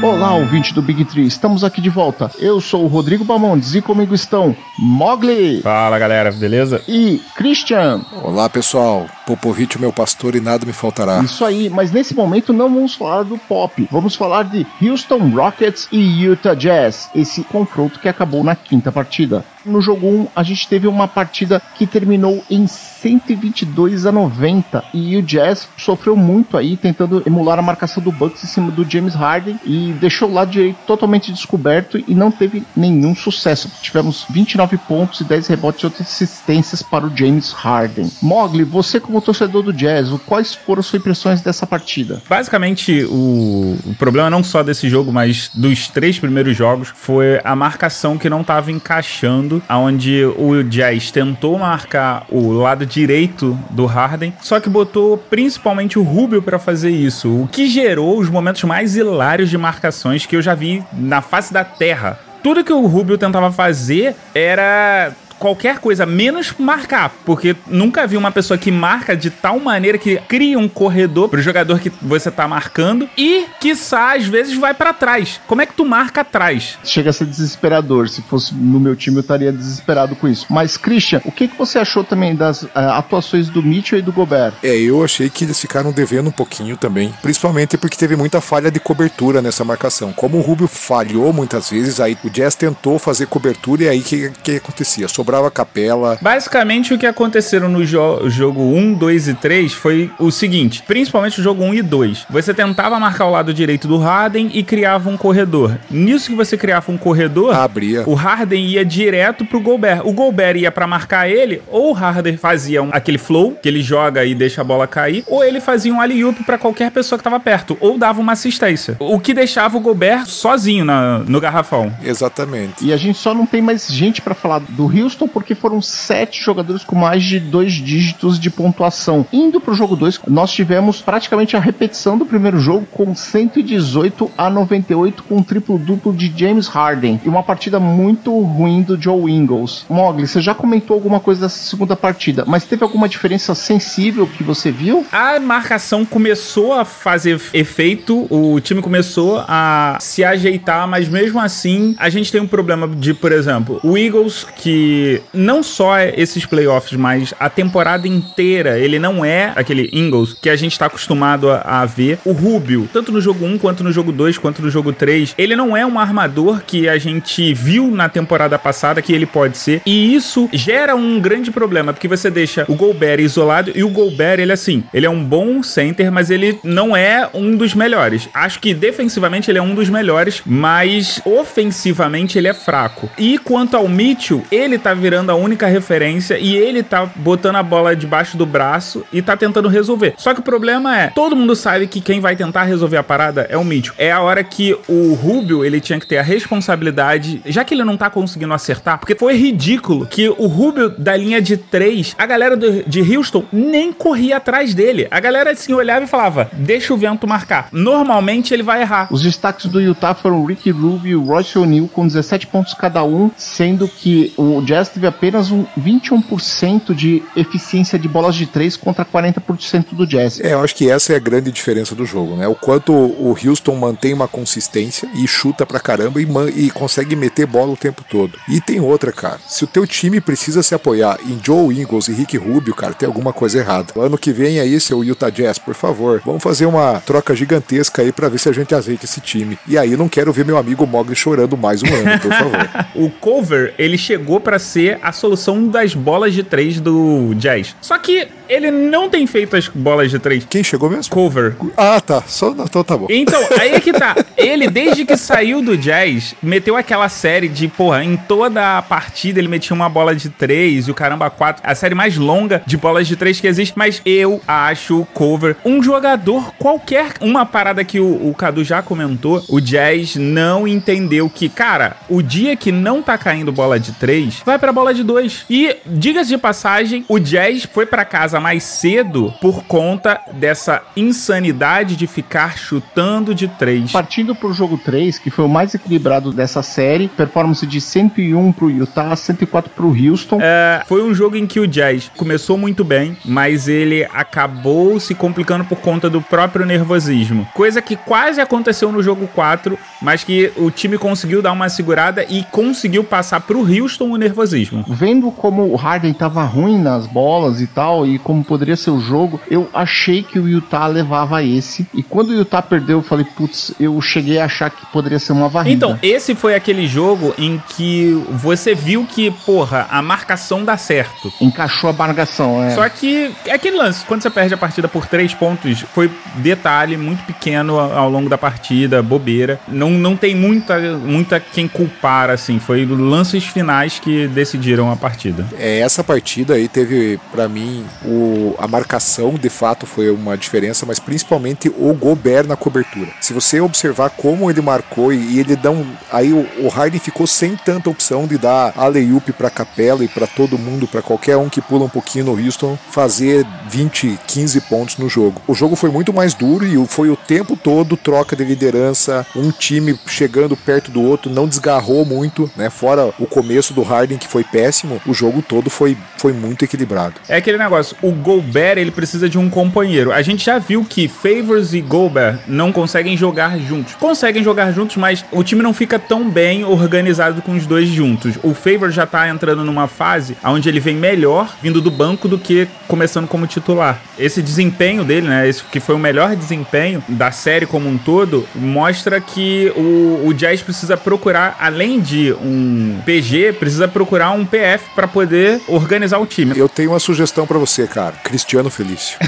Olá, ouvinte do Big Tree, estamos aqui de volta. Eu sou o Rodrigo Bamondes e comigo estão Mogli. Fala galera, beleza? E Christian. Olá pessoal, Popovich é meu pastor e nada me faltará. Isso aí, mas nesse momento não vamos falar do pop, vamos falar de Houston Rockets e Utah Jazz, esse confronto que acabou na quinta partida. No jogo 1, a gente teve uma partida que terminou em 122 a 90 e o Jazz sofreu muito aí tentando emular a marcação do Bucks em cima do James Harden e deixou o lado direito totalmente descoberto e não teve nenhum sucesso. Tivemos 29 pontos e 10 rebotes e outras assistências para o James Harden. Mogli, você como torcedor do Jazz, quais foram suas impressões dessa partida? Basicamente, o, o problema não só desse jogo, mas dos três primeiros jogos, foi a marcação que não estava encaixando onde o Jazz tentou marcar o lado direito do Harden, só que botou principalmente o Rubio para fazer isso, o que gerou os momentos mais hilários de marcações que eu já vi na face da terra. Tudo que o Rubio tentava fazer era qualquer coisa, menos marcar. Porque nunca vi uma pessoa que marca de tal maneira que cria um corredor pro jogador que você tá marcando e, quiçá, às vezes vai para trás. Como é que tu marca atrás? Chega a ser desesperador. Se fosse no meu time, eu estaria desesperado com isso. Mas, Christian, o que, que você achou também das uh, atuações do Mitchell e do Gobert? É, eu achei que eles ficaram devendo um pouquinho também. Principalmente porque teve muita falha de cobertura nessa marcação. Como o Rubio falhou muitas vezes, aí o Jazz tentou fazer cobertura e aí o que, que acontecia? sobrava capela. Basicamente, o que aconteceram no jo jogo 1, 2 e 3 foi o seguinte: principalmente o jogo 1 e 2. Você tentava marcar o lado direito do Harden e criava um corredor. Nisso que você criava um corredor, abria. O Harden ia direto pro Gobert. O Gobert ia para marcar ele, ou o Harden fazia um, aquele flow, que ele joga e deixa a bola cair, ou ele fazia um alley-oop pra qualquer pessoa que tava perto, ou dava uma assistência. O que deixava o Gobert sozinho na, no garrafão. Exatamente. E a gente só não tem mais gente para falar do Houston porque foram sete jogadores com mais de dois dígitos de pontuação. Indo pro jogo 2, nós tivemos praticamente a repetição do primeiro jogo com 118 a 98 com um triplo-duplo de James Harden e uma partida muito ruim do Joe Ingles. Mogli, você já comentou alguma coisa dessa segunda partida, mas teve alguma diferença sensível que você viu? A marcação começou a fazer efeito, o time começou a se ajeitar, mas mesmo assim a gente tem um problema de, por exemplo, o Eagles que não só esses playoffs, mas a temporada inteira, ele não é aquele Ingles que a gente está acostumado a, a, ver. O Rubio, tanto no jogo 1, quanto no jogo 2, quanto no jogo 3, ele não é um armador que a gente viu na temporada passada que ele pode ser. E isso gera um grande problema, porque você deixa o Gobert isolado e o Gobert, ele assim, ele é um bom center, mas ele não é um dos melhores. Acho que defensivamente ele é um dos melhores, mas ofensivamente ele é fraco. E quanto ao Mitchell, ele tá virando a única referência e ele tá botando a bola debaixo do braço e tá tentando resolver. Só que o problema é, todo mundo sabe que quem vai tentar resolver a parada é o Mitchell. É a hora que o Rubio, ele tinha que ter a responsabilidade, já que ele não tá conseguindo acertar, porque foi ridículo que o Rubio da linha de três, a galera do, de Houston nem corria atrás dele. A galera assim olhava e falava: "Deixa o vento marcar". Normalmente ele vai errar. Os destaques do Utah foram Ricky Rubio e Royce O'Neal com 17 pontos cada um, sendo que o Jazz teve apenas um 21% de eficiência de bolas de três contra 40% do Jazz. É, eu acho que essa é a grande diferença do jogo, né? O quanto o Houston mantém uma consistência e chuta pra caramba e, e consegue meter bola o tempo todo. E tem outra, cara. Se o teu time precisa se apoiar em Joe Ingles e Rick Rubio, cara, tem alguma coisa errada. O ano que vem aí, seu Utah Jazz, por favor, vamos fazer uma troca gigantesca aí para ver se a gente azeita esse time. E aí não quero ver meu amigo Mogli chorando mais um ano, por favor. o cover, ele chegou para ser a solução das bolas de três do Jazz. Só que ele não tem feito as bolas de três. Quem chegou mesmo? Cover. Ah, tá. Só, então tá bom. Então, aí é que tá. Ele, desde que saiu do Jazz, meteu aquela série de, porra, em toda a partida ele metia uma bola de três e o caramba quatro. A série mais longa de bolas de três que existe. Mas eu acho o Cover um jogador qualquer. Uma parada que o, o Cadu já comentou, o Jazz não entendeu que, cara, o dia que não tá caindo bola de três, vai vai pra bola de dois. E, diga-se de passagem, o Jazz foi para casa mais cedo por conta dessa insanidade de ficar chutando de três. Partindo pro jogo 3, que foi o mais equilibrado dessa série, performance de 101 pro Utah, 104 pro Houston. É, foi um jogo em que o Jazz começou muito bem, mas ele acabou se complicando por conta do próprio nervosismo. Coisa que quase aconteceu no jogo 4, mas que o time conseguiu dar uma segurada e conseguiu passar pro Houston o nervosismo. Vendo como o Harden tava ruim nas bolas e tal, e como poderia ser o jogo, eu achei que o Utah levava esse. E quando o Utah perdeu, eu falei, putz, eu cheguei a achar que poderia ser uma varrida. Então, esse foi aquele jogo em que você viu que, porra, a marcação dá certo. Encaixou a marcação, é. Só que é aquele lance, quando você perde a partida por três pontos, foi detalhe muito pequeno ao longo da partida, bobeira. Não, não tem muita, muita quem culpar, assim. Foi lances finais que decidiram a partida. É, essa partida aí teve, para mim, o, a marcação de fato foi uma diferença, mas principalmente o Gobert na cobertura. Se você observar como ele marcou e ele dá um. Aí o, o Harden ficou sem tanta opção de dar alley-oop pra capela e para todo mundo, para qualquer um que pula um pouquinho no Houston, fazer 20, 15 pontos no jogo. O jogo foi muito mais duro e foi o tempo todo troca de liderança, um time chegando perto do outro, não desgarrou muito, né? Fora o começo do Harden que foi péssimo, o jogo todo foi, foi muito equilibrado. É aquele negócio, o Gobert ele precisa de um companheiro. A gente já viu que Favors e Gobert não conseguem jogar juntos. Conseguem jogar juntos, mas o time não fica tão bem organizado com os dois juntos. O Favors já tá entrando numa fase onde ele vem melhor vindo do banco do que começando como titular. Esse desempenho dele, né, esse que foi o melhor desempenho da série como um todo, mostra que o, o Jazz precisa procurar, além de um PG, precisa procurar um PF para poder organizar o time. Eu tenho uma sugestão para você, cara. Cristiano Felício.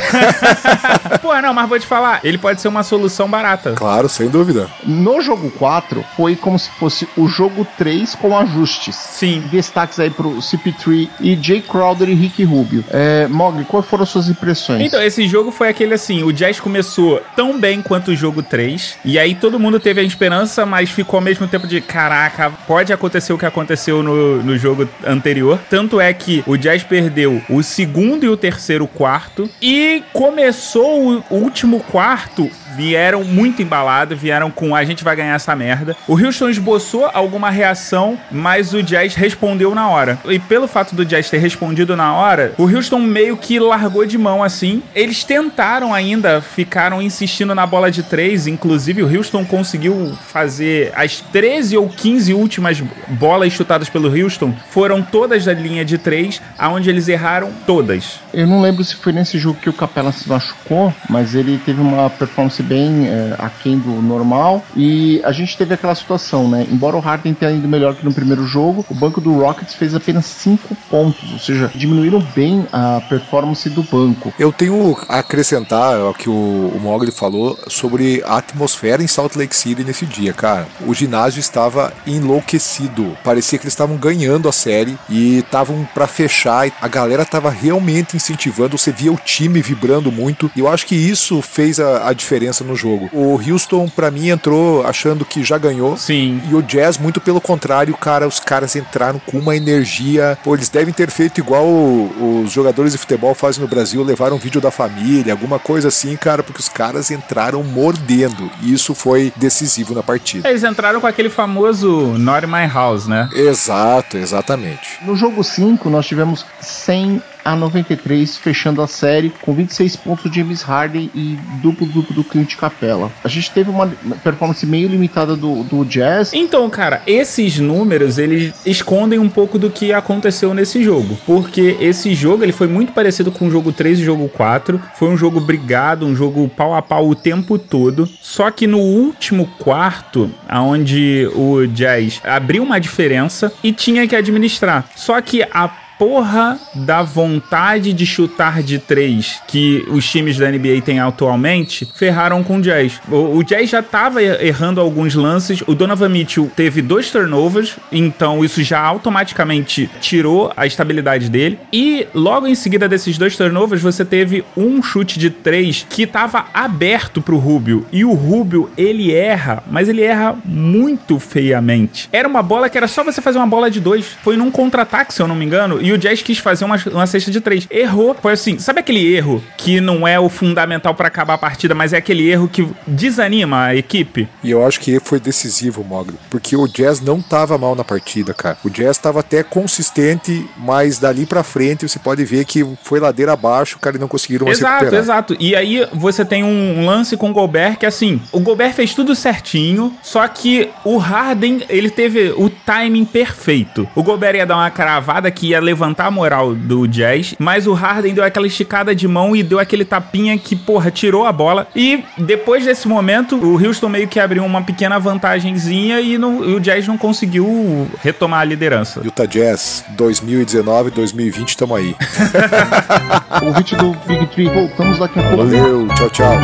Pô, não, mas vou te falar, ele pode ser uma solução barata. Claro, sem dúvida. No jogo 4, foi como se fosse o jogo 3 com ajustes. Sim. Destaques aí pro CP3 e Jay Crowder e Rick Rubio. É, Mogli, quais foram as suas impressões? Então, esse jogo foi aquele assim, o Jazz começou tão bem quanto o jogo 3, e aí todo mundo teve a esperança, mas ficou ao mesmo tempo de, caraca, pode acontecer o que aconteceu no, no jogo anterior. Tanto é que o Jazz perdeu o segundo e o terceiro quarto, e começou o último quarto vieram muito embalados, vieram com a gente vai ganhar essa merda. O Houston esboçou alguma reação, mas o Jazz respondeu na hora. E pelo fato do Jazz ter respondido na hora, o Houston meio que largou de mão assim. Eles tentaram ainda, ficaram insistindo na bola de três, inclusive o Houston conseguiu fazer as 13 ou 15 últimas bolas chutadas pelo Houston, foram todas da linha de três, aonde eles erraram todas. Eu não lembro se foi nesse jogo que o Capela se machucou, mas ele teve uma performance bem é, aquém do normal. E a gente teve aquela situação, né? Embora o Harden tenha ido melhor que no primeiro jogo, o banco do Rockets fez apenas 5 pontos, ou seja, diminuíram bem a performance do banco. Eu tenho a acrescentar o que o, o Mogli falou sobre a atmosfera em Salt Lake City nesse dia, cara. O ginásio estava enlouquecido. Parecia que eles estavam ganhando a série e estavam para fechar. A galera estava realmente incentivando. Você via o time vibrando muito. E eu acho que isso fez a, a diferença no jogo. O Houston, para mim, entrou achando que já ganhou. Sim. E o Jazz, muito pelo contrário, cara, os caras entraram com uma energia. Pô, eles devem ter feito igual os jogadores de futebol fazem no Brasil, levaram um vídeo da família, alguma coisa assim, cara, porque os caras entraram mordendo. E isso foi decisivo na partida. Eles entraram com aquele famoso Not in My House, né? Exato, exatamente. No jogo 5, nós tivemos 100 a 93, fechando a série com 26 pontos de James Harden e duplo duplo do Clint Capella. A gente teve uma performance meio limitada do, do Jazz. Então, cara, esses números eles escondem um pouco do que aconteceu nesse jogo, porque esse jogo ele foi muito parecido com o jogo 3 e o jogo 4. Foi um jogo brigado, um jogo pau a pau o tempo todo. Só que no último quarto, aonde o Jazz abriu uma diferença e tinha que administrar. Só que a porra da vontade de chutar de três que os times da NBA têm atualmente ferraram com o Jazz. O, o Jazz já tava errando alguns lances, o Donovan Mitchell teve dois turnovers, então isso já automaticamente tirou a estabilidade dele. E logo em seguida desses dois turnovers, você teve um chute de três que tava aberto pro Rubio. E o Rubio, ele erra, mas ele erra muito feiamente. Era uma bola que era só você fazer uma bola de dois. Foi num contra-ataque, se eu não me engano, e o Jazz quis fazer uma, uma cesta de três. Errou. Foi assim, sabe aquele erro que não é o fundamental para acabar a partida, mas é aquele erro que desanima a equipe? E eu acho que foi decisivo, Mogli, porque o Jazz não tava mal na partida, cara. O Jazz tava até consistente, mas dali para frente você pode ver que foi ladeira abaixo, cara, e não conseguiram Exato, recuperar. exato. E aí você tem um lance com o Gobert que assim, o Gobert fez tudo certinho, só que o Harden, ele teve o timing perfeito. O Gobert ia dar uma cravada que ia levantar a moral do Jazz, mas o Harden deu aquela esticada de mão e deu aquele tapinha que, porra, tirou a bola. E depois desse momento, o Houston meio que abriu uma pequena vantagenzinha e, não, e o Jazz não conseguiu retomar a liderança. Utah Jazz 2019, 2020, tamo aí. Ouvinte do Big Tree, voltamos daqui a pouco. Valeu, tchau, tchau.